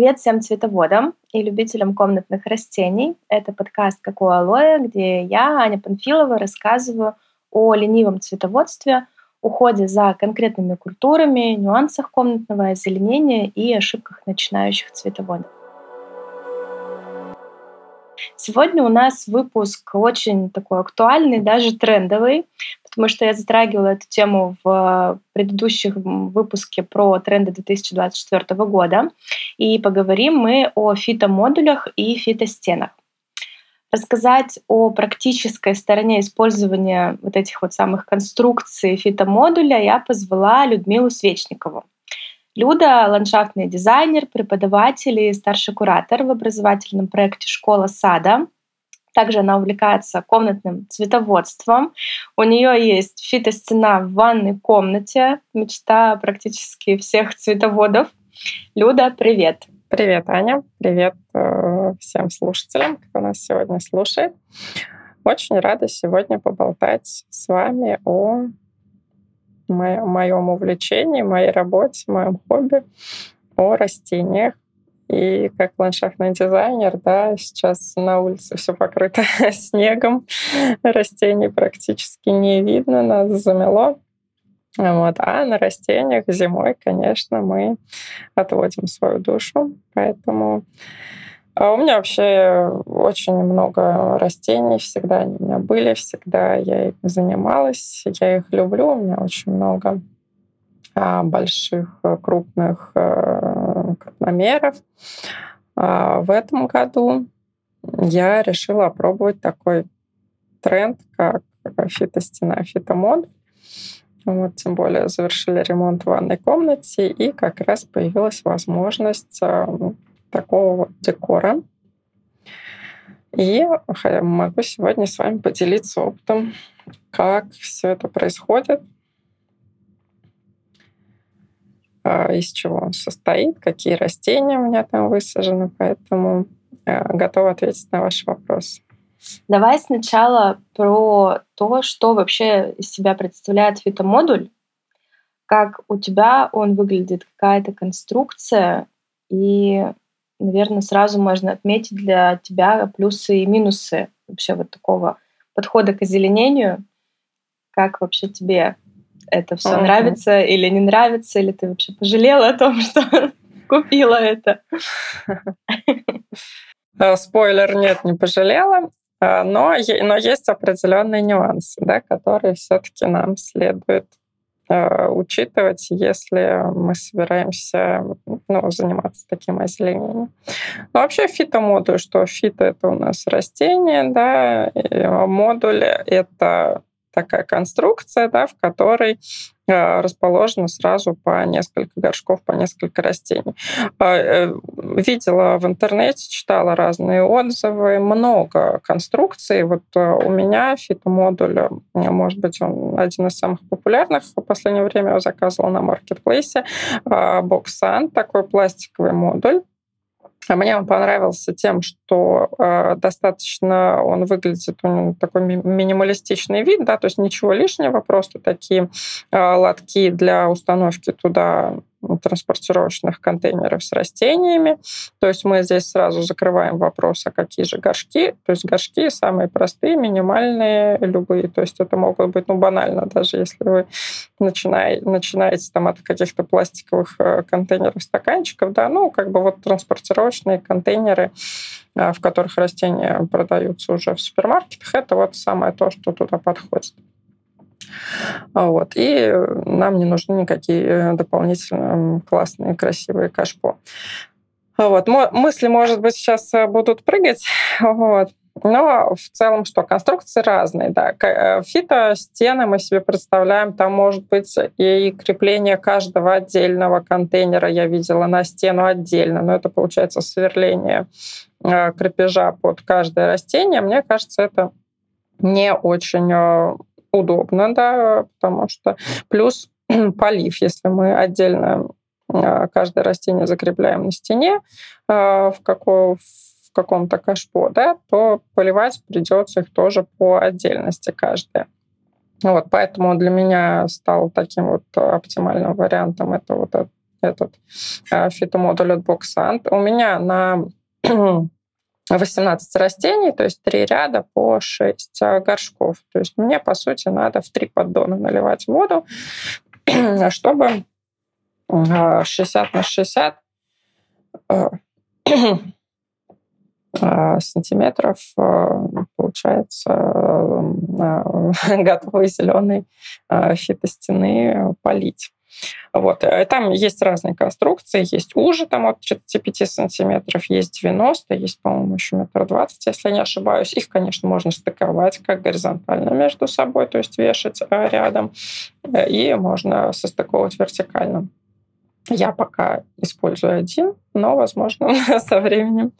Привет всем цветоводам и любителям комнатных растений. Это подкаст «Как у алоэ», где я, Аня Панфилова, рассказываю о ленивом цветоводстве, уходе за конкретными культурами, нюансах комнатного озеленения и ошибках начинающих цветоводов. Сегодня у нас выпуск очень такой актуальный, даже трендовый, потому что я затрагивала эту тему в предыдущих выпуске про тренды 2024 года. И поговорим мы о фитомодулях и фитостенах. Рассказать о практической стороне использования вот этих вот самых конструкций фитомодуля я позвала Людмилу Свечникову. Люда — ландшафтный дизайнер, преподаватель и старший куратор в образовательном проекте «Школа сада». Также она увлекается комнатным цветоводством. У нее есть фитостена в ванной комнате, мечта практически всех цветоводов. Люда, привет! Привет, Аня. Привет э, всем слушателям, кто нас сегодня слушает. Очень рада сегодня поболтать с вами о моем увлечении, моей работе, моем хобби о растениях. И как ландшафтный дизайнер, да, сейчас на улице все покрыто снегом, растений практически не видно, нас замело. Вот. А на растениях зимой, конечно, мы отводим свою душу. Поэтому а у меня вообще очень много растений, всегда они у меня были, всегда я ими занималась, я их люблю, у меня очень много больших, э, крупных э, крупномеров. А в этом году я решила опробовать такой тренд, как фитостена, фитомод. Вот, тем более завершили ремонт в ванной комнате, и как раз появилась возможность э, такого вот декора. И могу сегодня с вами поделиться опытом, как все это происходит, а, из чего он состоит, какие растения у меня там высажены, поэтому э, готова ответить на ваши вопросы. Давай сначала про то, что вообще из себя представляет фитомодуль, как у тебя он выглядит, какая-то конструкция, и наверное, сразу можно отметить для тебя плюсы и минусы вообще вот такого подхода к озеленению. Как вообще тебе это все uh-huh. нравится или не нравится, или ты вообще пожалела о том, что купила это? Э, спойлер, нет, не пожалела. Э, но, но есть определенные нюансы, да, которые все-таки нам следует Э, учитывать, если мы собираемся ну, заниматься таким озеленением. Но вообще фитомодуль, что фито — это у нас растение, да, модуль — это такая конструкция, да, в которой э, расположено сразу по несколько горшков, по несколько растений. А, э, видела в интернете, читала разные отзывы, много конструкций. Вот э, у меня фитомодуль, может быть, он один из самых популярных. В последнее время я заказывала на маркетплейсе. Боксан, такой пластиковый модуль а мне он понравился тем, что э, достаточно он выглядит у такой минималистичный вид, да, то есть ничего лишнего, просто такие э, лотки для установки туда транспортировочных контейнеров с растениями. То есть мы здесь сразу закрываем вопрос, а какие же горшки. То есть горшки самые простые, минимальные, любые. То есть это могут быть, ну, банально, даже если вы начинаете, начинаете там от каких-то пластиковых э, контейнеров, стаканчиков, да, ну, как бы вот транспортировочные контейнеры, э, в которых растения продаются уже в супермаркетах, это вот самое то, что туда подходит. Вот. И нам не нужны никакие э, дополнительные классные, красивые кашпо. Вот. Мысли, может быть, сейчас э, будут прыгать. Вот. Но в целом что? Конструкции разные, да. Э, фито стены мы себе представляем, там может быть и крепление каждого отдельного контейнера, я видела на стену отдельно, но это получается сверление крепежа под каждое растение. Мне кажется, это не очень удобно, да, потому что плюс полив, если мы отдельно а, каждое растение закрепляем на стене а, в, каком, в каком-то кашпо, да, то поливать придется их тоже по отдельности каждое. Вот, поэтому для меня стал таким вот оптимальным вариантом это вот этот фитомодуль от Boxant. У меня на 18 растений, то есть три ряда по 6 горшков. То есть мне, по сути, надо в три поддона наливать воду, чтобы 60 на 60 сантиметров получается готовый зеленый фитостены полить. Вот. Э, там есть разные конструкции. Есть уже там от 35 сантиметров, есть 90, есть, по-моему, еще метр двадцать, если не ошибаюсь. Их, конечно, можно стыковать как горизонтально между собой, то есть вешать э, рядом, э, и можно состыковывать вертикально. Я пока использую один, но, возможно, со временем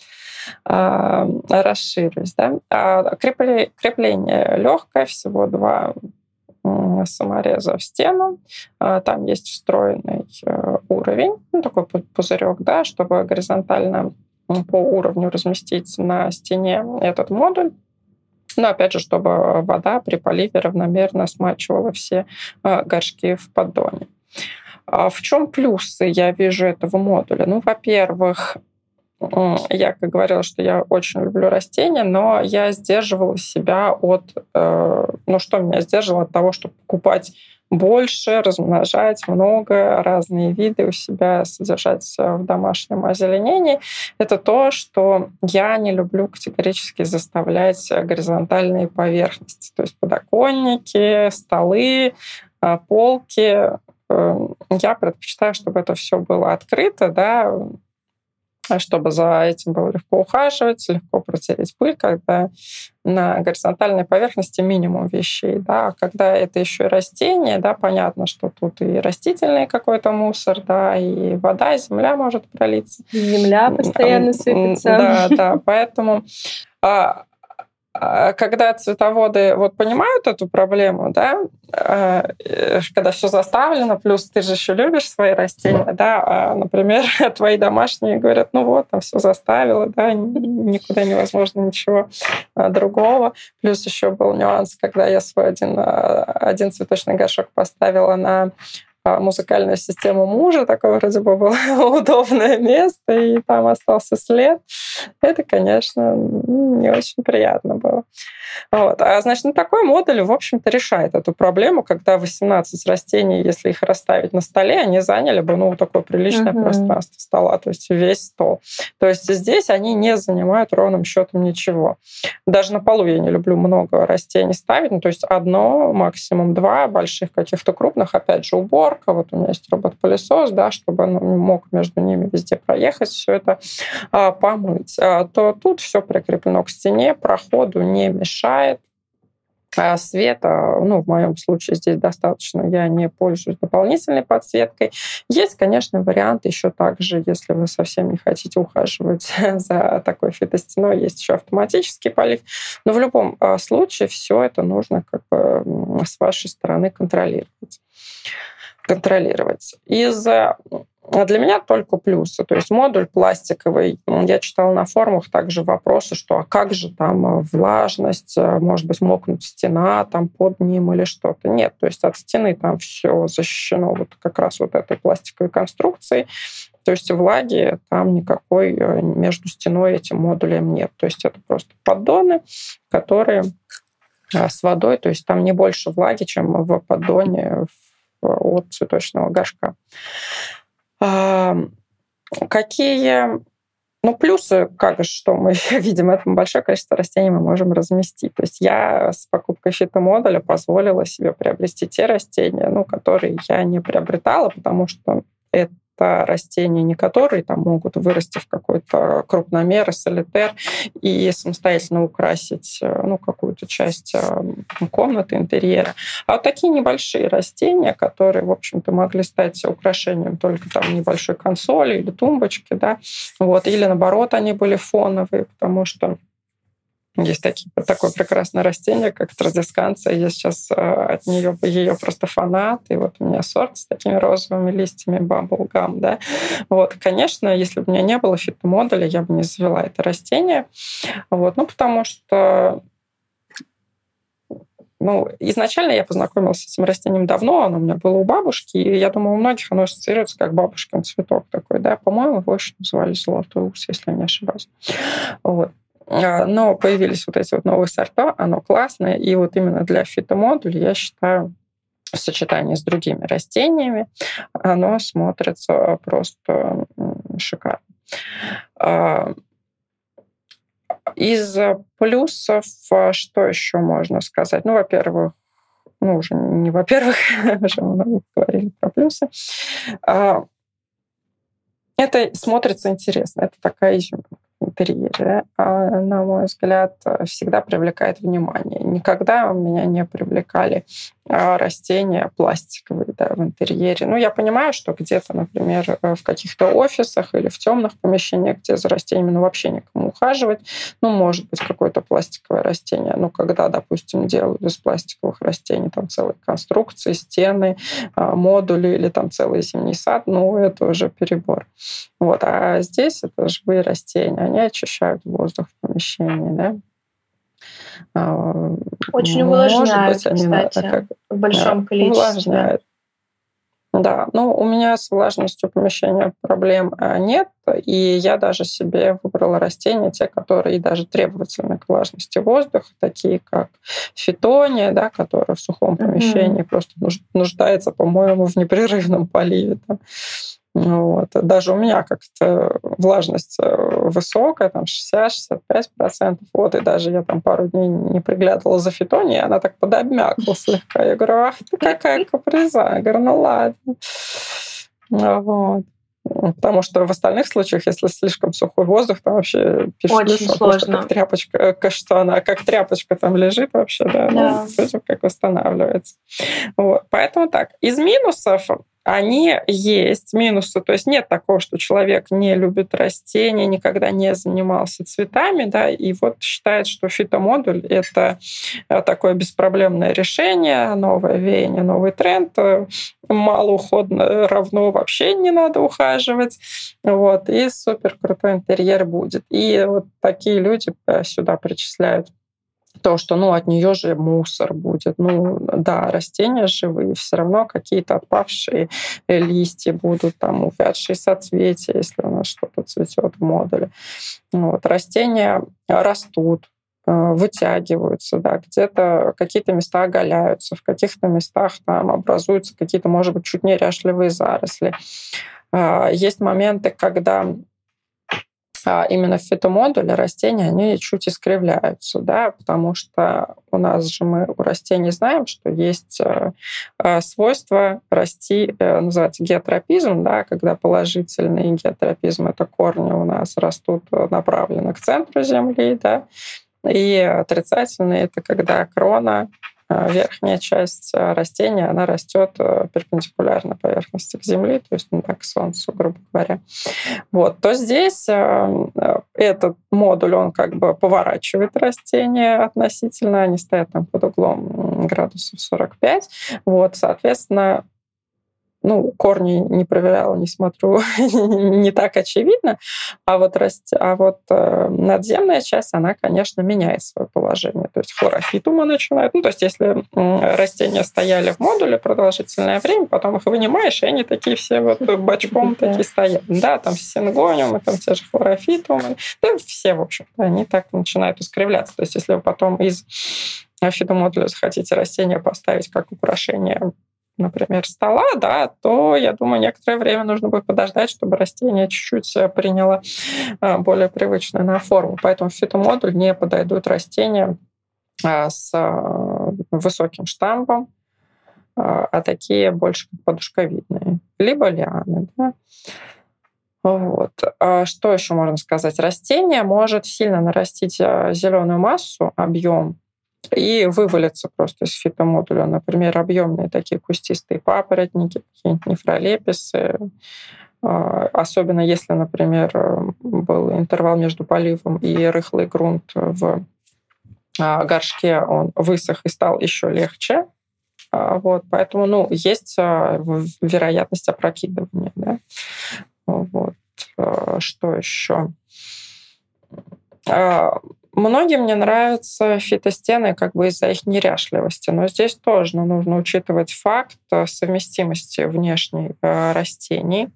э, расширюсь. Да? А крепление легкое, всего два самореза в стену. А, там есть встроенный э, уровень, ну, такой пузырек, да, чтобы горизонтально по уровню разместить на стене этот модуль. Но опять же, чтобы вода при поливе равномерно смачивала все э, горшки в поддоне. А в чем плюсы я вижу этого модуля? Ну, во-первых, я, как говорила, что я очень люблю растения, но я сдерживала себя от... Э, ну, что меня сдерживало от того, чтобы покупать больше, размножать много, разные виды у себя, содержать в домашнем озеленении, это то, что я не люблю категорически заставлять горизонтальные поверхности, то есть подоконники, столы, э, полки. Э, я предпочитаю, чтобы это все было открыто, да, чтобы за этим было легко ухаживать, легко протереть пыль, когда на горизонтальной поверхности минимум вещей. Да. А когда это еще и растение, да, понятно, что тут и растительный какой-то мусор, да, и вода, и земля может пролиться. Земля постоянно сыпется. Да, да, поэтому а, а, когда цветоводы вот понимают эту проблему, да, а, э, когда все заставлено, плюс ты же еще любишь свои растения, да, а, например, твои домашние говорят, ну вот, там все заставило, да, никуда невозможно ничего другого. Плюс еще был нюанс, когда я свой один, один цветочный горшок поставила на а, музыкальную систему мужа, такое вроде бы было удобное место, и там остался след. Это, конечно, не очень приятно было. Вот. А значит, ну, такой модуль, в общем-то, решает эту проблему, когда 18 растений, если их расставить на столе, они заняли бы ну, такое приличное uh-huh. пространство стола, то есть весь стол. То есть здесь они не занимают ровным счетом ничего. Даже на полу я не люблю много растений ставить, ну, то есть одно, максимум два больших каких-то крупных, опять же, убор, уборка, вот у меня есть робот-пылесос, да, чтобы он мог между ними везде проехать, все это а, помыть, а, то тут все прикреплено к стене, проходу не мешает, а света, ну, в моем случае здесь достаточно, я не пользуюсь дополнительной подсветкой. Есть, конечно, вариант еще также, если вы совсем не хотите ухаживать за такой фитостеной, есть еще автоматический полив. Но в любом а, случае все это нужно как бы с вашей стороны контролировать контролировать. Из а для меня только плюсы. То есть модуль пластиковый. Я читала на форумах также вопросы, что а как же там а, влажность, а, может быть, мокнуть стена там под ним или что-то. Нет, то есть от стены там все защищено вот как раз вот этой пластиковой конструкцией. То есть влаги там никакой между стеной и этим модулем нет. То есть это просто поддоны, которые с водой, то есть там не больше влаги, чем в поддоне от цветочного горшка. Какие ну, плюсы, как что мы видим, это большое количество растений мы можем разместить. То есть я с покупкой фитомодуля позволила себе приобрести те растения, ну, которые я не приобретала, потому что это это растения, не которые там могут вырасти в какой-то крупномер, солитер и самостоятельно украсить э, ну, какую-то часть э, комнаты, интерьера. А вот такие небольшие растения, которые, в общем-то, могли стать украшением только там небольшой консоли или тумбочки, да, вот, или наоборот, они были фоновые, потому что есть такие, такое прекрасное растение, как традисканция. Я сейчас э, от нее ее просто фанат. И вот у меня сорт с такими розовыми листьями bubblegum. Да? Вот, конечно, если бы у меня не было фитомодуля, я бы не завела это растение. Вот, ну, потому что ну, изначально я познакомилась с этим растением давно, оно у меня было у бабушки, и я думаю, у многих оно ассоциируется как бабушкин цветок такой, да, по-моему, его еще называли золотой ус, если я не ошибаюсь. Вот. А, но появились вот эти вот новые сорта, оно классное, и вот именно для фитомодуля я считаю, в сочетании с другими растениями, оно смотрится просто шикарно. А, из плюсов а, что еще можно сказать? Ну, во-первых, ну, уже не во-первых, уже много говорили про плюсы. Это смотрится интересно, это такая изюминка интерьере, а, на мой взгляд, всегда привлекает внимание. Никогда меня не привлекали а, растения пластиковые да, в интерьере. Ну, я понимаю, что где-то, например, э, в каких-то офисах или в темных помещениях, где за растениями ну, вообще некому ухаживать, ну, может быть, какое-то пластиковое растение. Но когда, допустим, делают из пластиковых растений там целые конструкции, стены, а, модули или там целый зимний сад, ну, это уже перебор. Вот. А здесь это живые растения, они очищают воздух в помещении, да. А, Очень увлажняют, быть, они кстати, как, в большом количестве. Увлажняют. Да, ну у меня с влажностью помещения проблем а, нет, и я даже себе выбрала растения, те, которые даже требовательны к влажности воздуха, такие как фитония, да, которая в сухом помещении mm-hmm. просто нуждается, по-моему, в непрерывном поливе. Там. Вот. Даже у меня как-то влажность э, высокая, там 60-65%. Вот, и даже я там пару дней не приглядывала за фитонией, она так подобмякла слегка. Я говорю, ах ты какая каприза. Я говорю, ну ладно. Вот. Потому что в остальных случаях, если слишком сухой воздух, там вообще пишешь, Очень сложно. как тряпочка, э, что она как тряпочка там лежит вообще, да, да. Ну, как восстанавливается. Вот. Поэтому так, из минусов они есть, минусы. То есть нет такого, что человек не любит растения, никогда не занимался цветами, да, и вот считает, что фитомодуль — это э, такое беспроблемное решение, новое веяние, новый тренд, э, мало уходно равно вообще не надо ухаживать, вот, и супер крутой интерьер будет. И вот такие люди э, сюда причисляют то, что ну, от нее же мусор будет. Ну, да, растения живые, все равно какие-то отпавшие листья будут, там, увядшие соцветия, если у нас что-то цветет в модуле. Вот. Растения растут, э, вытягиваются, да, где-то какие-то места оголяются, в каких-то местах там образуются какие-то, может быть, чуть неряшливые заросли. А, есть моменты, когда именно в фитомодуле растения, они чуть искривляются, да, потому что у нас же мы у растений знаем, что есть э, э, свойство расти, э, называется геотропизм, да, когда положительный геотропизм — это корни у нас растут направленно к центру Земли, да, и отрицательный — это когда крона а, верхняя часть а, растения, она растет э, перпендикулярно поверхности к Земли, то есть ну, так, к Солнцу, грубо говоря. Вот, то здесь этот модуль, он как бы поворачивает растения относительно, они стоят там под углом градусов 45. Вот, соответственно, ну, корни не проверяла, не смотрю, не так очевидно. А вот, раст... а вот э, надземная часть, она, конечно, меняет свое положение. То есть хлорофитума начинает. Ну, то есть если э, растения стояли в модуле продолжительное время, потом их вынимаешь, и они такие все вот бочком такие стоят. Да, там сингониумы, там те же хлорофитумы. Да, все, в общем-то, они так начинают искривляться. То есть если вы потом из фитомодуля захотите растения поставить как украшение например, стола, да, то, я думаю, некоторое время нужно будет подождать, чтобы растение чуть-чуть э, приняло э, более привычную на форму. Поэтому в фитомодуль не подойдут растения э, с высоким штампом, а такие больше подушковидные, либо лианы. Да? Вот. А что еще можно сказать? Растение может сильно нарастить зеленую массу, объем, и вывалятся просто из фитомодуля. Например, объемные такие кустистые папоротники, какие-нибудь нефролеписы. А, особенно если, например, был интервал между поливом и рыхлый грунт в а, горшке, он высох и стал еще легче. А, вот, поэтому, ну, есть вероятность опрокидывания. Да? Вот. Что еще? Многим не нравятся фитостены как бы из-за их неряшливости, но здесь тоже ну, нужно учитывать факт э, совместимости внешней э, растений,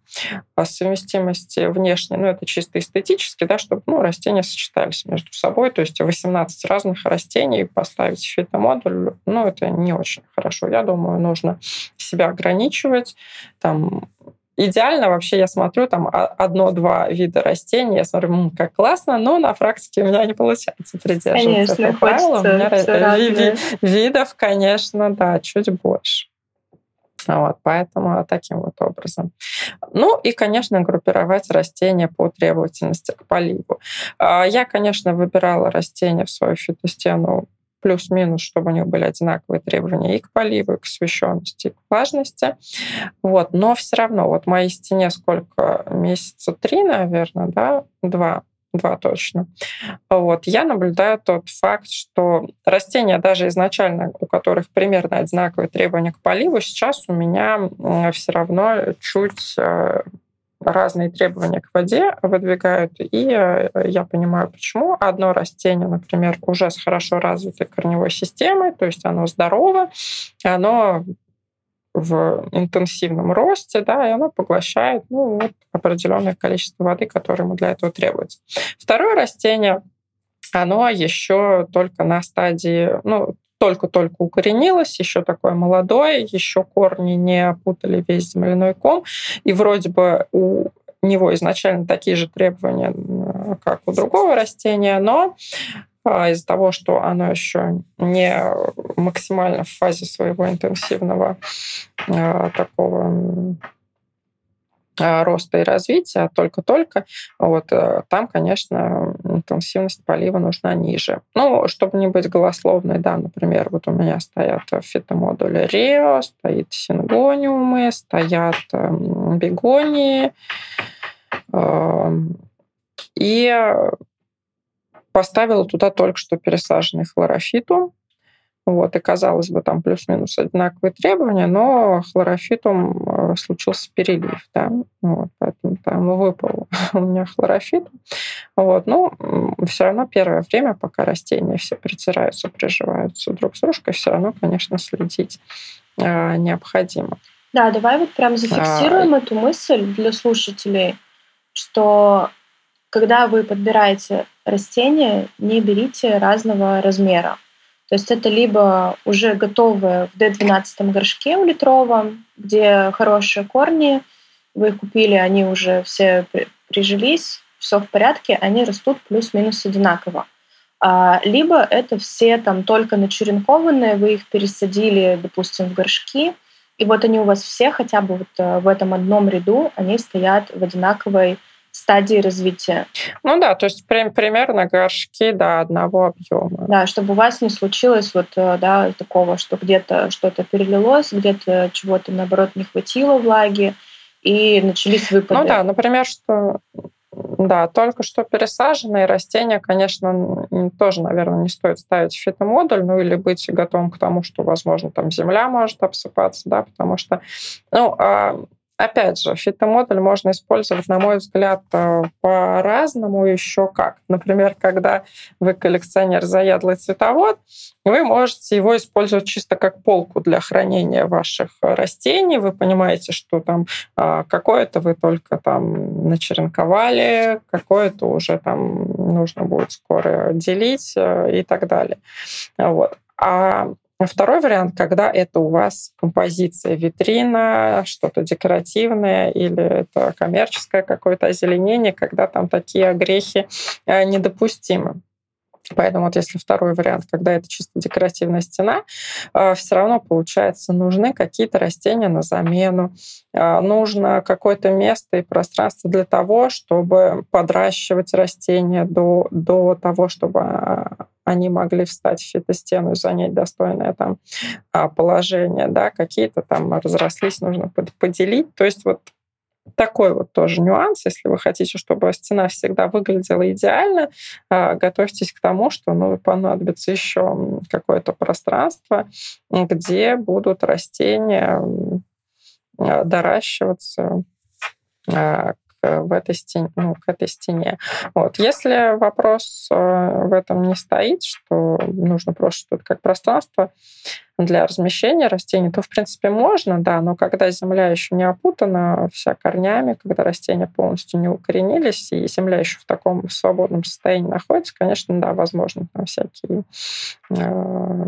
а совместимости внешней, ну это чисто эстетически, да, чтобы ну, растения сочетались между собой, то есть 18 разных растений поставить в фитомодуль, ну это не очень хорошо. Я думаю, нужно себя ограничивать, там идеально вообще я смотрю там одно-два вида растений, я смотрю, как классно, но на практике у меня не получается придерживаться конечно, этого правила. У меня видов, конечно, да, чуть больше. Вот, поэтому таким вот образом. Ну и, конечно, группировать растения по требовательности к поливу. А, я, конечно, выбирала растения в свою фитостену плюс-минус, чтобы у них были одинаковые требования и к поливу, и к освещенности, и к влажности. Вот. Но все равно, вот моей стене сколько? Месяца три, наверное, да? Два два точно. Вот. Я наблюдаю тот факт, что растения, даже изначально, у которых примерно одинаковые требования к поливу, сейчас у меня все равно чуть э, разные требования к воде выдвигают, и э, я понимаю, почему. Одно растение, например, уже с хорошо развитой корневой системой, то есть оно здорово, оно в интенсивном росте, да, и оно поглощает ну, вот, определенное количество воды, которое ему для этого требуется. Второе растение, оно еще только на стадии, ну, только-только укоренилось, еще такое молодое, еще корни не опутали весь земляной ком, и вроде бы у него изначально такие же требования, как у другого растения, но а, из-за того, что оно еще не максимально в фазе своего интенсивного а, такого роста и развития, а только-только, вот э, там, конечно, интенсивность полива нужна ниже. Ну, чтобы не быть голословной, да, например, вот у меня стоят фитомодули Рио, стоит сингониумы, стоят эм, бегонии, эм, и поставила туда только что пересаженный хлорофитум, вот, и, казалось бы, там плюс-минус одинаковые требования, но хлорофитум э, случился перелив, да, вот, поэтому там выпал у меня хлорофит. Вот, но все равно первое время, пока растения все притираются, приживаются друг с дружкой, все равно, конечно, следить э, необходимо. Да, давай вот прям зафиксируем а, эту мысль для слушателей, что когда вы подбираете растения, не берите разного размера. То есть это либо уже готовые в D12 горшке у литровом, где хорошие корни, вы их купили, они уже все прижились, все в порядке, они растут плюс-минус одинаково. А, либо это все там только начеренкованные, вы их пересадили, допустим, в горшки, и вот они у вас все хотя бы вот э, в этом одном ряду, они стоят в одинаковой стадии развития. Ну да, то есть прям, примерно горшки до одного объема. Да, чтобы у вас не случилось вот э, да, такого, что где-то что-то перелилось, где-то чего-то, наоборот, не хватило влаги, и начались выпады. Ну да, например, что да, только что пересаженные растения, конечно, тоже, наверное, не стоит ставить фитомодуль, ну или быть готовым к тому, что, возможно, там земля может обсыпаться, да, потому что, ну, а Опять же, фитомодуль можно использовать, на мой взгляд, э, по-разному еще как. Например, когда вы коллекционер заядлый цветовод, вы можете его использовать чисто как полку для хранения ваших растений. Вы понимаете, что там а, какое-то вы только там начеренковали, какое-то уже там нужно будет скоро делить э, и так далее. Вот. А Второй вариант, когда это у вас композиция витрина, что-то декоративное или это коммерческое какое-то озеленение, когда там такие огрехи э, недопустимы. Поэтому вот если второй вариант, когда это чисто декоративная стена, э, все равно получается нужны какие-то растения на замену, э, нужно какое-то место и пространство для того, чтобы подращивать растения до, до того, чтобы они могли встать в фитостену и занять достойное там а, положение, да, какие-то там разрослись, нужно поделить. То есть вот такой вот тоже нюанс. Если вы хотите, чтобы стена всегда выглядела идеально, а, готовьтесь к тому, что ну, понадобится еще какое-то пространство, где будут растения а, доращиваться в этой стене, ну, к этой стене. Вот. Если вопрос в этом не стоит, что нужно просто что-то как пространство для размещения растений, то, в принципе, можно, да, но когда земля еще не опутана вся корнями, когда растения полностью не укоренились, и земля еще в таком свободном состоянии находится, конечно, да, возможно, там всякие э,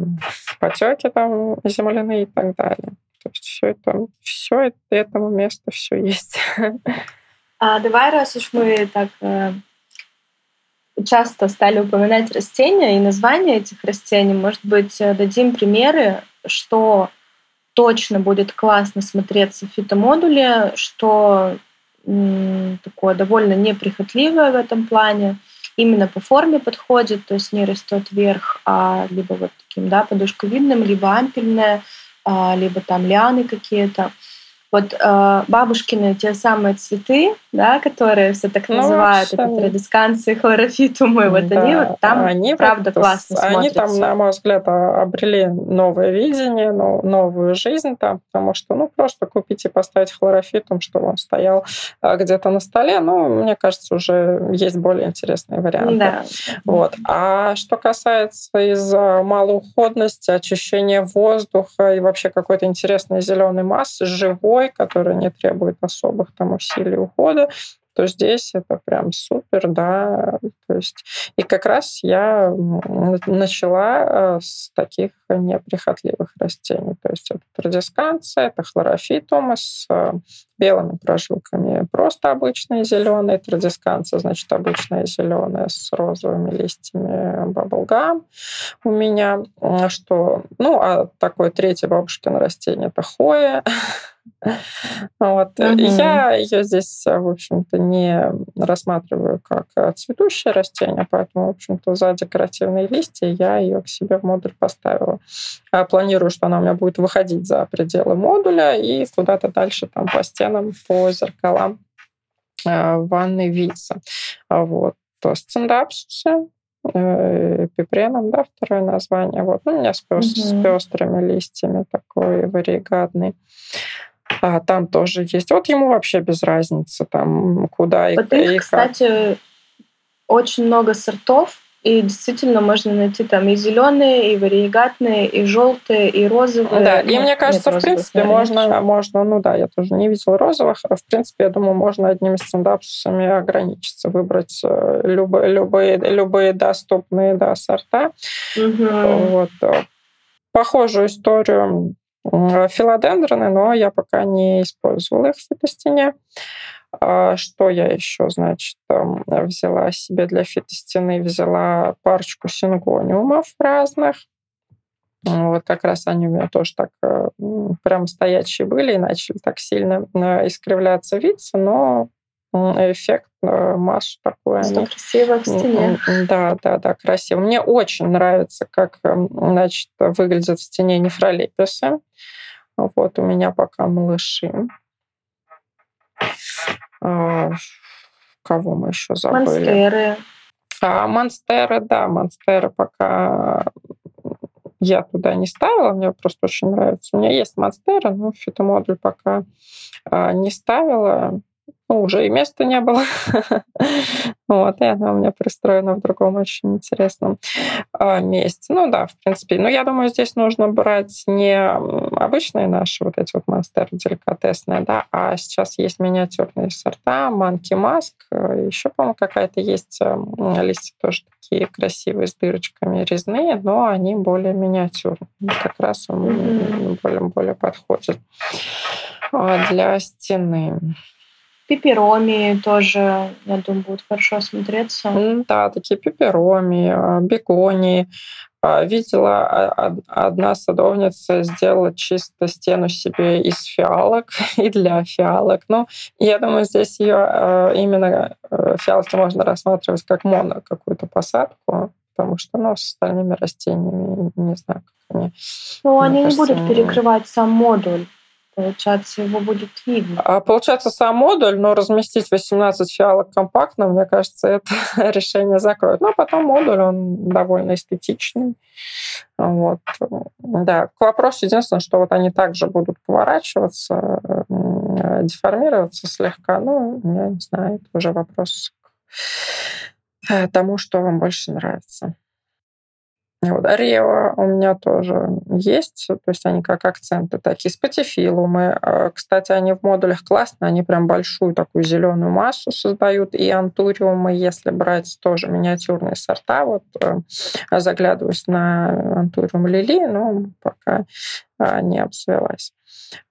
потеки там земляные и так далее. То есть все это, все это этому месту все есть. А давай, раз уж мы так э, часто стали упоминать растения и названия этих растений, может быть, э, дадим примеры, что точно будет классно смотреться в фитомодуле, что такое довольно неприхотливое в этом плане, именно по форме подходит, то есть не растет вверх, а либо вот таким, да, подушковидным, либо ампельное, а, либо там лианы какие-то. Вот э, бабушкины те самые цветы, да, которые все так ну, называют, это традисканцы, хлорофитумы, вот да, они вот там, они правда, вот, классно Они там, на мой взгляд, обрели новое видение, новую жизнь там, потому что, ну, просто купить и поставить хлорофитум, чтобы он стоял а, где-то на столе, ну, мне кажется, уже есть более интересные варианты. Да. Вот. А что касается из-за малоуходности, очищения воздуха и вообще какой-то интересной зеленой массы, живой, живой, который не требует особых там усилий ухода, то здесь это прям супер, да. То есть, и как раз я начала э, с таких неприхотливых растений. То есть это традисканция, это хлорофитум с э, белыми прожилками, просто обычные зеленые, традисканция, значит, обычная зеленая с розовыми листьями баблгам у меня. Что, ну, а такое третье бабушкино растение это хоя, Вот. Угу. Я ее здесь, в общем-то, не рассматриваю как цветущее растение, поэтому, в общем-то, за декоративные листья я ее к себе в модуль поставила. А планирую, что она у меня будет выходить за пределы модуля и куда-то дальше там по стенам, по зеркалам э, ванной виться. Вот. То стендапсусы, э, пипреном, да, второе название. Вот. Ну, у меня с, пёс- угу. с пестрыми листьями такой варигадный. А там тоже есть. Вот ему вообще без разницы, там куда вот и, их, и кстати, очень много сортов, и действительно можно найти там и зеленые, и вариегатные, и желтые, и розовые. Да, и ну, мне кажется, в принципе, можно, можно, ну да, я тоже не видела розовых, а в принципе, я думаю, можно одними стендапсами ограничиться, выбрать э, любые, любые, любые доступные да, сорта. Угу. Вот. Похожую историю филодендроны, но я пока не использовала их в фитостене. А что я еще, значит, взяла себе для фитостены? Взяла парочку сингониумов разных. Вот как раз они у меня тоже так э, прям стоячие были и начали так сильно э, искривляться виться, но эффект, э, массу такую. Что они... красиво в стене. Да, да, да, красиво. Мне очень нравится, как значит, выглядят в стене нефролеписы. Вот у меня пока малыши. А, кого мы еще забыли? Монстеры. А, монстеры, да, монстеры пока я туда не ставила, мне просто очень нравится. У меня есть монстеры, но фитомодуль пока а, не ставила ну, уже и места не было. вот, и она у меня пристроена в другом очень интересном а, месте. Ну да, в принципе. Но я думаю, здесь нужно брать не обычные наши вот эти вот монстеры деликатесные, да, а сейчас есть миниатюрные сорта, манки маск, еще, по-моему, какая-то есть листья тоже такие красивые с дырочками резные, но они более миниатюрные. Как раз он более, более подходит а, для стены. Пепероми тоже, я думаю, будут хорошо смотреться. Да, такие пепероми, а, бекони. А, видела, а, одна садовница сделала чисто стену себе из фиалок и для фиалок. Ну, я думаю, здесь ее именно э, фиалки можно рассматривать как моно какую-то посадку, потому что, ну, с остальными растениями не знаю, как они. Ну, они кажется, не будут перекрывать сам модуль. Получается, его будет видно. А получается, сам модуль, но разместить 18 фиалок компактно, мне кажется, это решение закроет. Но потом модуль, он довольно эстетичный. Вот. Да, к вопросу единственное, что вот они также будут поворачиваться деформироваться слегка. Ну, я не знаю, это уже вопрос к тому, что вам больше нравится. Вот. Орео у меня тоже есть, то есть они как акценты такие. Спатифилумы, а, кстати, они в модулях классные, они прям большую такую зеленую массу создают. И антуриумы, если брать тоже миниатюрные сорта, вот э, заглядываюсь на антуриум лили, но пока а, не обзавелась.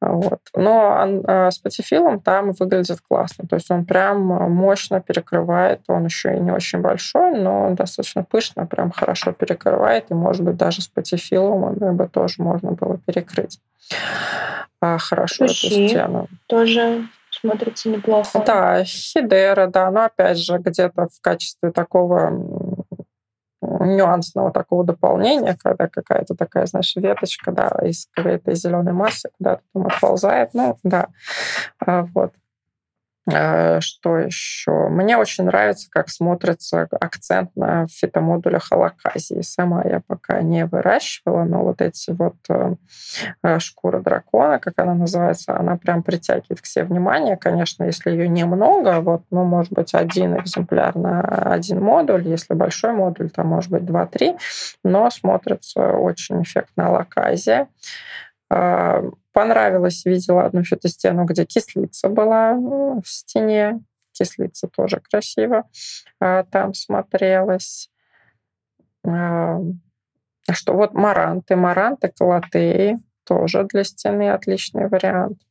Вот. Но а, с патифилом там выглядит классно. То есть он прям мощно перекрывает. Он еще и не очень большой, но достаточно пышно, прям хорошо перекрывает. И, может быть, даже с патифилом бы тоже можно было перекрыть а, хорошо Пыши эту стену. Тоже смотрится неплохо. Да, хидера, да, но опять же где-то в качестве такого нюансного такого дополнения, когда какая-то такая, знаешь, веточка, да, из какой-то зеленой массы куда-то там отползает. Ну, да, а, вот. Э, что еще? Мне очень нравится, как смотрится акцент на фитомодулях алаказии. Сама я пока не выращивала, но вот эти вот э, э, шкура дракона, как она называется, она прям притягивает к себе внимание. Конечно, если ее немного, вот, ну, может быть, один экземпляр на один модуль, если большой модуль, то может быть два-три, но смотрится очень эффектно алаказия. Понравилось, видела одну фитостену, где кислица была в стене. Кислица тоже красиво а, там смотрелась. А, что вот маранты, маранты, калатеи тоже для стены отличный вариант.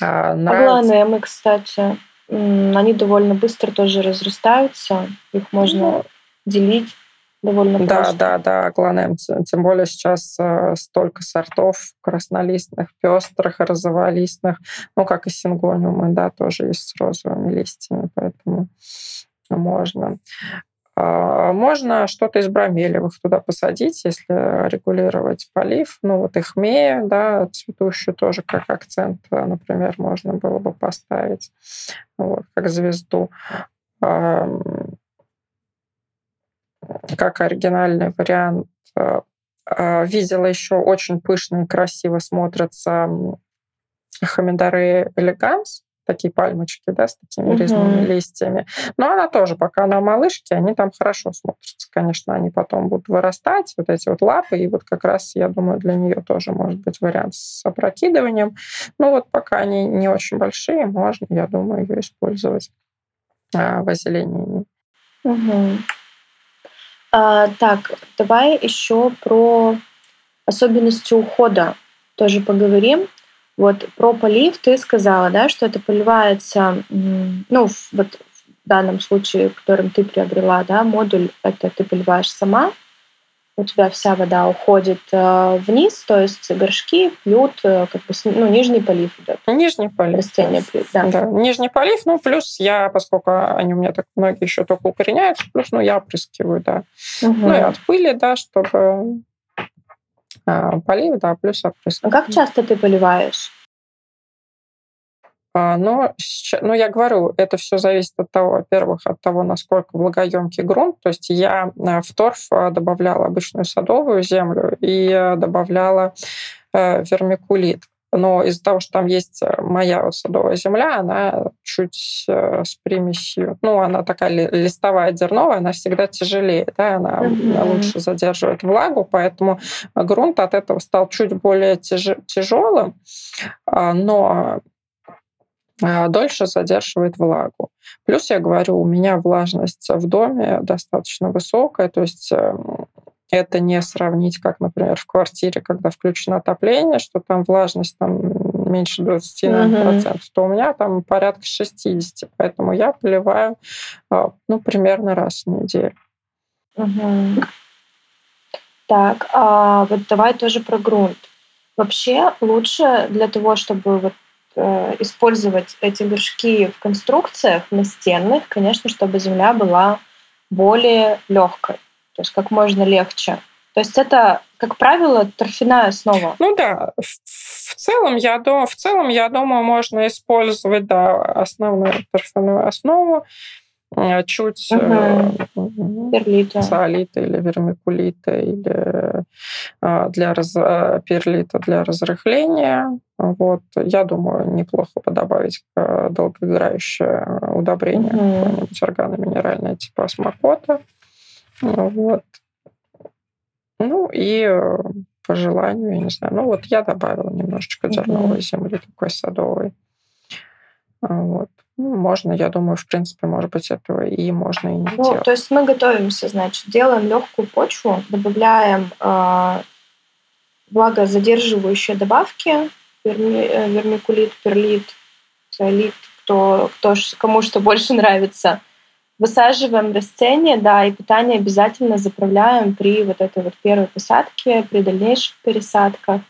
А, нравится... Агланемы, кстати, они довольно быстро тоже разрастаются. Их можно ну, делить довольно да, просто. Да, да, да, гланем. Тем более сейчас э, столько сортов краснолистных, пестрых, розоволистных, ну, как и сингониумы, да, тоже есть с розовыми листьями, поэтому можно. А, можно что-то из бромелевых туда посадить, если регулировать полив. Ну, вот их мея, да, цветущую тоже как акцент, например, можно было бы поставить, вот, как звезду как оригинальный вариант. Э, э, видела еще очень пышно и красиво смотрятся хамидары элеганс, такие пальмочки, да, с такими uh-huh. резными листьями. Но она тоже, пока она малышки, они там хорошо смотрятся. Конечно, они потом будут вырастать, вот эти вот лапы, и вот как раз, я думаю, для нее тоже может быть вариант с опрокидыванием. Ну вот пока они не очень большие, можно, я думаю, ее использовать а, в озеленении. Угу. А, так, давай еще про особенности ухода тоже поговорим. Вот про полив ты сказала, да, что это поливается, ну, вот в данном случае, которым ты приобрела, да, модуль, это ты поливаешь сама, у тебя вся вода уходит э, вниз, то есть горшки пьют, э, как бы, ну, нижний полив идет. Нижний полив. Растения пьют, да. да. Нижний полив, ну, плюс я, поскольку они у меня так многие еще только укореняются, плюс, ну, я опрыскиваю, да. Угу. Ну, и от пыли, да, чтобы э, полив, да, плюс опрыскиваю. А как часто ты поливаешь? А, но, ну, я говорю, это все зависит от того, во-первых, от того, насколько влагоемкий грунт. То есть я э, в торф э, добавляла обычную садовую землю и э, добавляла вермикулит. Но из-за того, что там есть моя вот садовая земля, она чуть с примесью, ну, она такая листовая, дерновая, она всегда тяжелее, да, она mm-hmm. лучше задерживает влагу, поэтому грунт от этого стал чуть более тяж- тяжелым, а, но дольше задерживает влагу. Плюс я говорю, у меня влажность в доме достаточно высокая, то есть эм, это не сравнить, как, например, в квартире, когда включено отопление, что там влажность там меньше 20 mm-hmm. то у меня там порядка 60, поэтому я поливаю а, ну, примерно раз в неделю. Mm-hmm. Так, а вот давай тоже про грунт. Вообще лучше для того, чтобы вот Э, использовать эти горшки в конструкциях настенных, конечно, чтобы земля была более легкой, то есть как можно легче. То есть это, как правило, торфяная основа. Ну да, в целом я думаю, в целом я думаю, можно использовать да основную торфяную основу. Чуть угу. перлита. циолита или вермикулита или для раз... перлита для разрыхления. Вот. Я думаю, неплохо бы добавить долгоиграющее удобрение, угу. какое-нибудь органоминеральное типа осмокота. Вот. Ну и э, по желанию, я не знаю. Ну вот я добавила немножечко зерновой земли такой садовой. А, вот. Ну, можно, я думаю, в принципе, может быть, этого и можно и не ну, делать. То есть мы готовимся, значит, делаем легкую почву, добавляем э, влагозадерживающие добавки, верми, э, вермикулит, перлит, циолит, кто, кто, кому что больше нравится. Высаживаем растения, да, и питание обязательно заправляем при вот этой вот первой посадке, при дальнейших пересадках.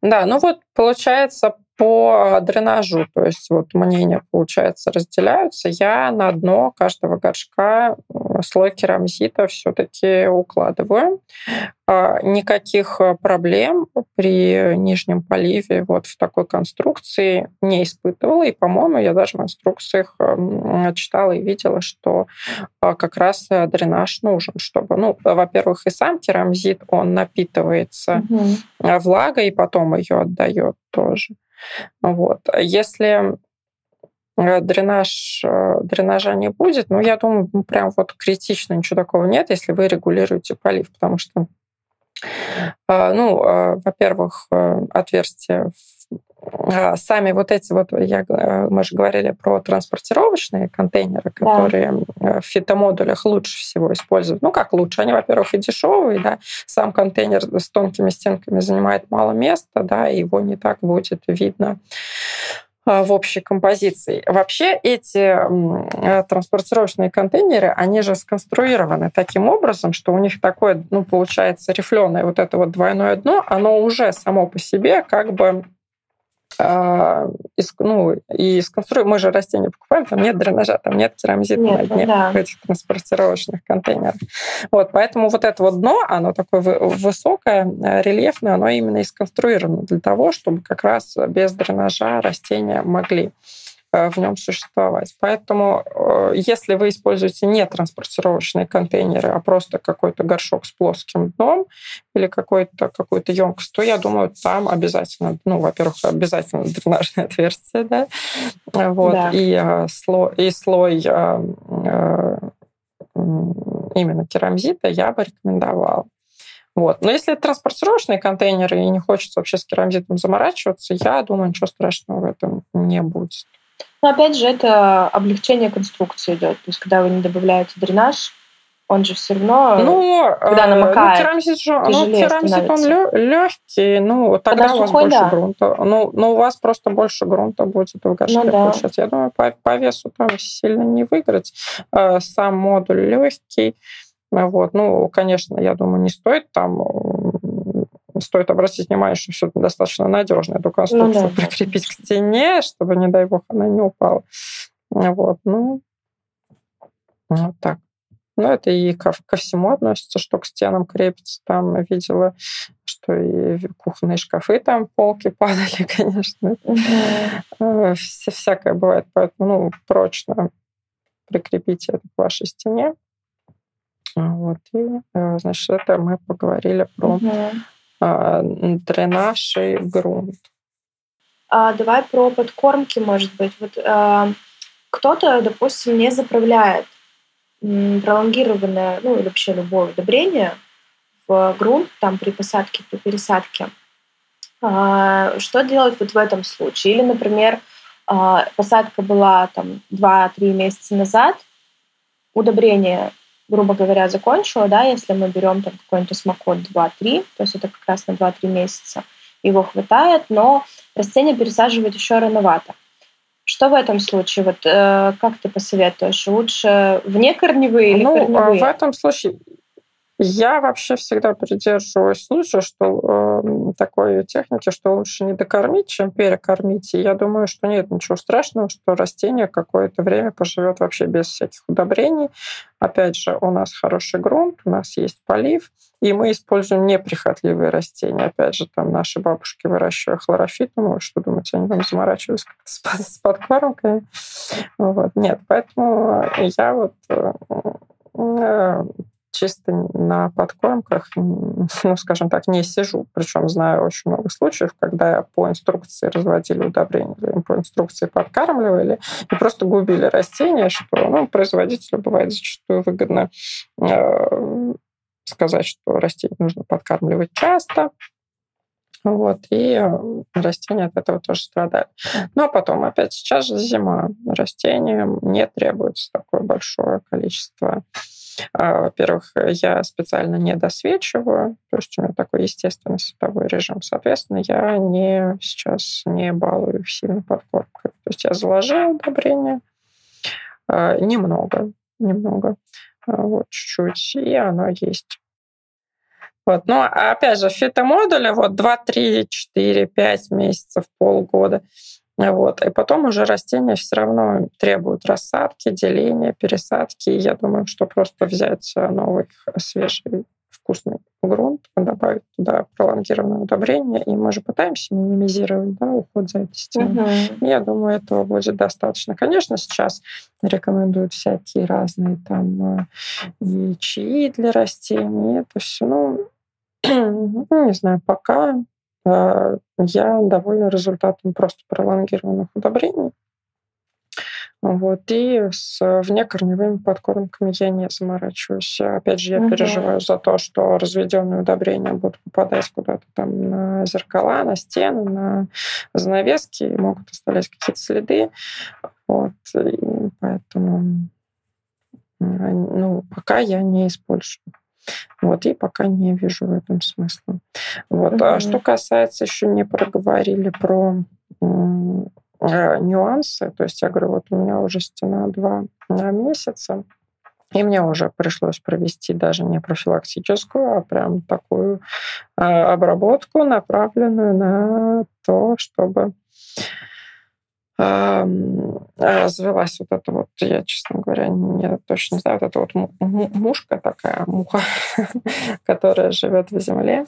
Да, ну вот получается по дренажу, то есть вот мнения, получается, разделяются. Я на дно каждого горшка слой керамзита все-таки укладываю. А, никаких проблем при нижнем поливе вот в такой конструкции не испытывала. И, по-моему, я даже в инструкциях читала и видела, что а, как раз дренаж нужен, чтобы, ну, во-первых, и сам керамзит, он напитывается угу. влагой и потом ее отдает тоже. Вот. Если э, дренаж, э, дренажа не будет, ну, я думаю, прям вот критично ничего такого нет, если вы регулируете полив, потому что э, ну, во-первых, отверстия сами вот эти вот, я, мы же говорили про транспортировочные контейнеры, которые да. в фитомодулях лучше всего используют. Ну, как лучше? Они, во-первых, и дешевые, да, сам контейнер с тонкими стенками занимает мало места, да, и его не так будет видно а, в общей композиции. Вообще эти э, транспортировочные контейнеры, они же сконструированы таким образом, что у них такое, ну, получается, рифленое вот это вот двойное дно, оно уже само по себе как бы а, ну, и сконструируем, мы же растения покупаем, там нет дренажа, там нет керамзита нет, на дне да. в этих транспортировочных контейнерах. Вот, поэтому вот это вот дно, оно такое высокое, э, рельефное, оно именно и сконструировано для того, чтобы как раз без дренажа растения могли в нем существовать. Поэтому э, если вы используете не транспортировочные контейнеры, а просто какой-то горшок с плоским дном или какой-то, какую-то емкость, то я думаю, там обязательно, ну, во-первых, обязательно дренажное отверстие, да, вот, да. И, э, слой, и слой именно керамзита я бы рекомендовала. Вот. Но если это транспортировочные контейнеры и не хочется вообще с керамзитом заморачиваться, я думаю, ничего страшного в этом не будет. Но опять же, это облегчение конструкции идет. То есть, когда вы не добавляете дренаж, он же все равно, ну, когда э, намокает, ну, керамзит, же, ну, керамзит он легкий, ну, тогда когда у вас сухой, больше да. грунта. Ну, но у вас просто больше грунта будет в горшке ну, да. получаться. Я думаю, по, по весу там сильно не выиграть. Э, сам модуль легкий. Вот. Ну, конечно, я думаю, не стоит там стоит обратить внимание, что все достаточно надежно эту конструкцию ну, да, прикрепить к стене, чтобы, не дай бог, она не упала. Вот, ну, вот так. Ну, это и ко, ко всему относится, что к стенам крепится. Там видела, что и кухонные шкафы, там полки падали, конечно. Угу. Все, всякое бывает, поэтому ну, прочно прикрепите это к вашей стене. Вот, и, э, значит, это мы поговорили про угу. А, дренаж и грунт. А, давай про подкормки, может быть. Вот а, кто-то, допустим, не заправляет пролонгированное, ну или вообще любое удобрение в грунт там при посадке, при пересадке. А, что делать вот в этом случае? Или, например, а, посадка была там 2-3 месяца назад, удобрение грубо говоря, закончила, да, если мы берем там какой-нибудь осмокот 2-3, то есть это как раз на 2-3 месяца, его хватает, но растение пересаживать еще рановато. Что в этом случае? Вот э, как ты посоветуешь? Лучше вне корневые или ну, корневые? в этом случае Я вообще всегда придерживаюсь лучше, что э, такой техники, что лучше не докормить, чем перекормить. И я думаю, что нет ничего страшного, что растение какое-то время поживет вообще без всяких удобрений. Опять же, у нас хороший грунт, у нас есть полив, и мы используем неприхотливые растения. Опять же, там наши бабушки выращивают хлорофит, ну, что думаете, они там заморачиваются с, с подкормками? Вот. Нет, поэтому я вот э, э, чисто на подкормках, ну, скажем так, не сижу. Причем знаю очень много случаев, когда по инструкции разводили удобрения, по инструкции подкармливали и просто губили растения, что ну, производителю бывает зачастую выгодно э, сказать, что растение нужно подкармливать часто, вот, и растения от этого тоже страдают. Но потом, опять, сейчас же зима. Растениям не требуется такое большое количество а, во-первых, я специально не досвечиваю, то есть у меня такой естественный световой режим. Соответственно, я не, сейчас не балую их сильно подкормкой. То есть я заложила удобрение а, немного, немного, а, вот чуть-чуть, и оно есть. Вот. Но опять же, фитомодули вот 2, 3, 4, 5 месяцев, полгода – вот. И потом уже растения все равно требуют рассадки, деления, пересадки. И я думаю, что просто взять новый свежий вкусный грунт, добавить туда пролонгированное удобрение, и мы же пытаемся минимизировать да, уход за этой стеной. Угу. Я думаю, этого будет достаточно. Конечно, сейчас рекомендуют всякие разные там э, и чаи для растений. Это все, ну, ну, не знаю, пока я довольна результатом просто пролонгированных удобрений. Вот. И с внекорневыми подкормками я не заморачиваюсь. Опять же, я угу. переживаю за то, что разведенные удобрения будут попадать куда-то там на зеркала, на стены, на занавески, и могут оставлять какие-то следы. Вот. И поэтому ну, пока я не использую. Вот, и пока не вижу в этом смысла. Вот. Mm-hmm. А что касается, еще не проговорили про э, нюансы. То есть я говорю, вот у меня уже стена два месяца, и мне уже пришлось провести даже не профилактическую, а прям такую э, обработку, направленную на то, чтобы развелась вот эта вот, я, честно говоря, не точно не знаю, вот эта вот мушка такая, муха, которая живет в земле.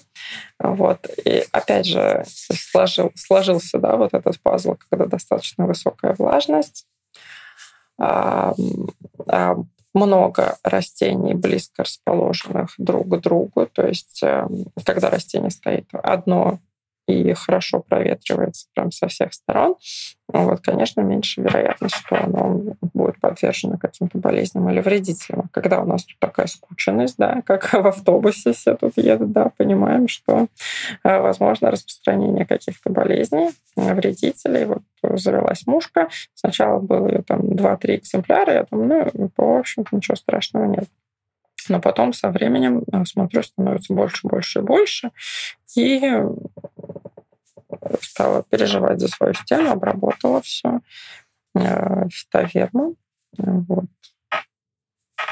Вот. И опять же, сложил, сложился, да, вот этот пазл, когда достаточно высокая влажность, много растений близко расположенных друг к другу. То есть, эм, когда растение стоит одно и хорошо проветривается прям со всех сторон, вот, конечно, меньше вероятность, что оно будет подвержено каким-то болезням или вредителям. Когда у нас тут такая скученность, да, как в автобусе все тут едут, да, понимаем, что э, возможно распространение каких-то болезней, вредителей. Вот завелась мушка, сначала было ее там 2-3 экземпляра, я думаю, ну, в общем-то, ничего страшного нет. Но потом со временем, э, смотрю, становится больше, больше и больше. И стала переживать за свою стену, обработала все э, фитовермом. Вот.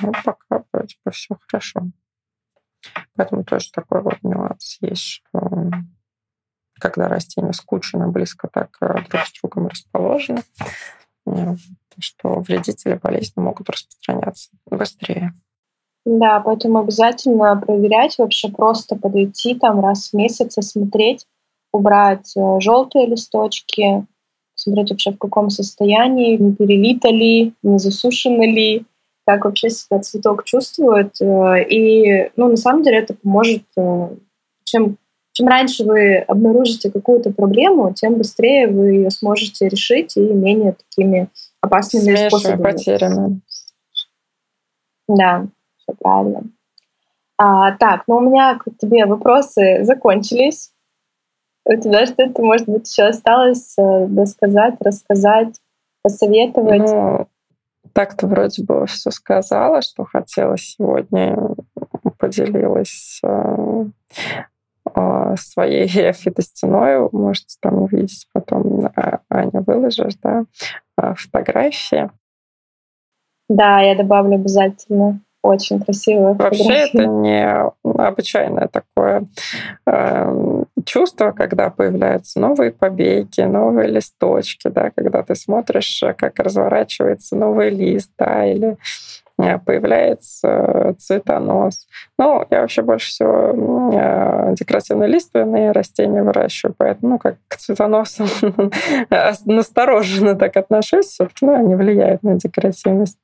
Ну, пока вроде бы все хорошо. Поэтому тоже такой вот нюанс есть, что когда растения скучно, близко так э, друг с другом расположены, э, что вредители болезни могут распространяться быстрее. Да, поэтому обязательно проверять, вообще просто подойти там раз в месяц и смотреть, убрать э, желтые листочки, смотреть вообще в каком состоянии, не перелито ли, не засушено ли, как вообще себя цветок чувствует. Э, и, ну, на самом деле это поможет, э, чем, чем раньше вы обнаружите какую-то проблему, тем быстрее вы ее сможете решить и менее такими опасными С способами. потерями. Да, все правильно. А, так, ну у меня к тебе вопросы закончились. У тебя что-то, может быть, еще осталось э, досказать, рассказать, посоветовать? Ну, так-то вроде бы все сказала, что хотела сегодня, поделилась э, своей фитостеной. Можете там увидеть потом, э, Аня, выложишь, да, фотографии. Да, я добавлю обязательно. Очень красиво. Вообще это необычайное такое э, чувство, когда появляются новые побеги, новые листочки, да, когда ты смотришь, как разворачивается новый лист, да, или Э, появляется цветонос. Ну, я вообще больше всего э, декоративные лиственные растения выращиваю, поэтому ну, как к цветоносам настороженно так отношусь, все-таки ну, они влияют на декоративность.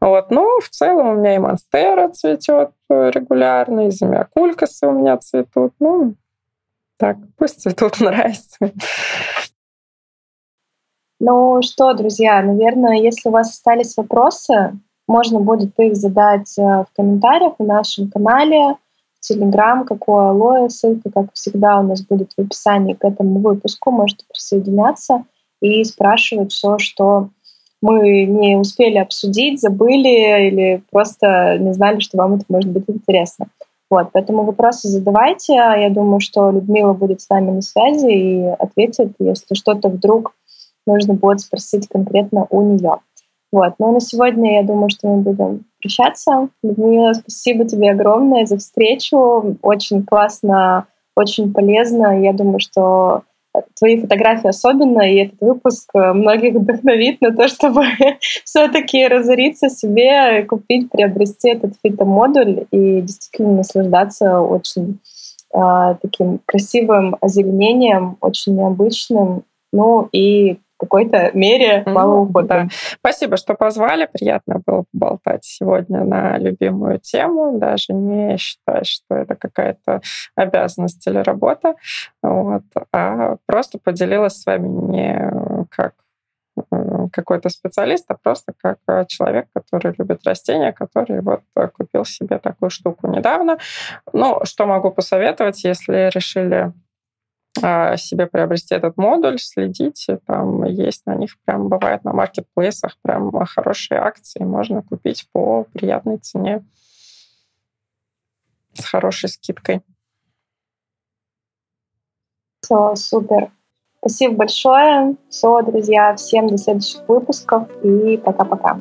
Вот. Но в целом у меня и монстера цветет регулярно, и земякулькасы у меня цветут. Ну, так, пусть цветут, нравится. Ну что, друзья, наверное, если у вас остались вопросы, можно будет их задать э, в комментариях на нашем канале, в Телеграм, какое алоэ, ссылка, как всегда, у нас будет в описании к этому выпуску. Можете присоединяться и спрашивать все, что мы не успели обсудить, забыли или просто не знали, что вам это может быть интересно. Вот, поэтому вопросы задавайте. Я думаю, что Людмила будет с нами на связи и ответит, если что-то вдруг нужно будет спросить конкретно у нее. Вот. Но на сегодня я думаю, что мы будем прощаться. Людмила, спасибо тебе огромное за встречу. Очень классно, очень полезно. Я думаю, что твои фотографии особенно, и этот выпуск многих вдохновит на то, чтобы все-таки разориться себе, купить, приобрести этот фитомодуль и действительно наслаждаться очень э, таким красивым озеленением, очень необычным, ну и какой-то мере малоуходным. Да. Спасибо, что позвали. Приятно было поболтать сегодня на любимую тему. Даже не считать, что это какая-то обязанность или работа. Вот. А просто поделилась с вами не как какой-то специалист, а просто как человек, который любит растения, который вот купил себе такую штуку недавно. Ну, что могу посоветовать, если решили а, себе приобрести этот модуль, следите, там есть на них прям бывает на маркетплейсах прям хорошие акции, можно купить по приятной цене с хорошей скидкой. Все, супер. Спасибо большое. Все, друзья, всем до следующих выпусков и пока-пока.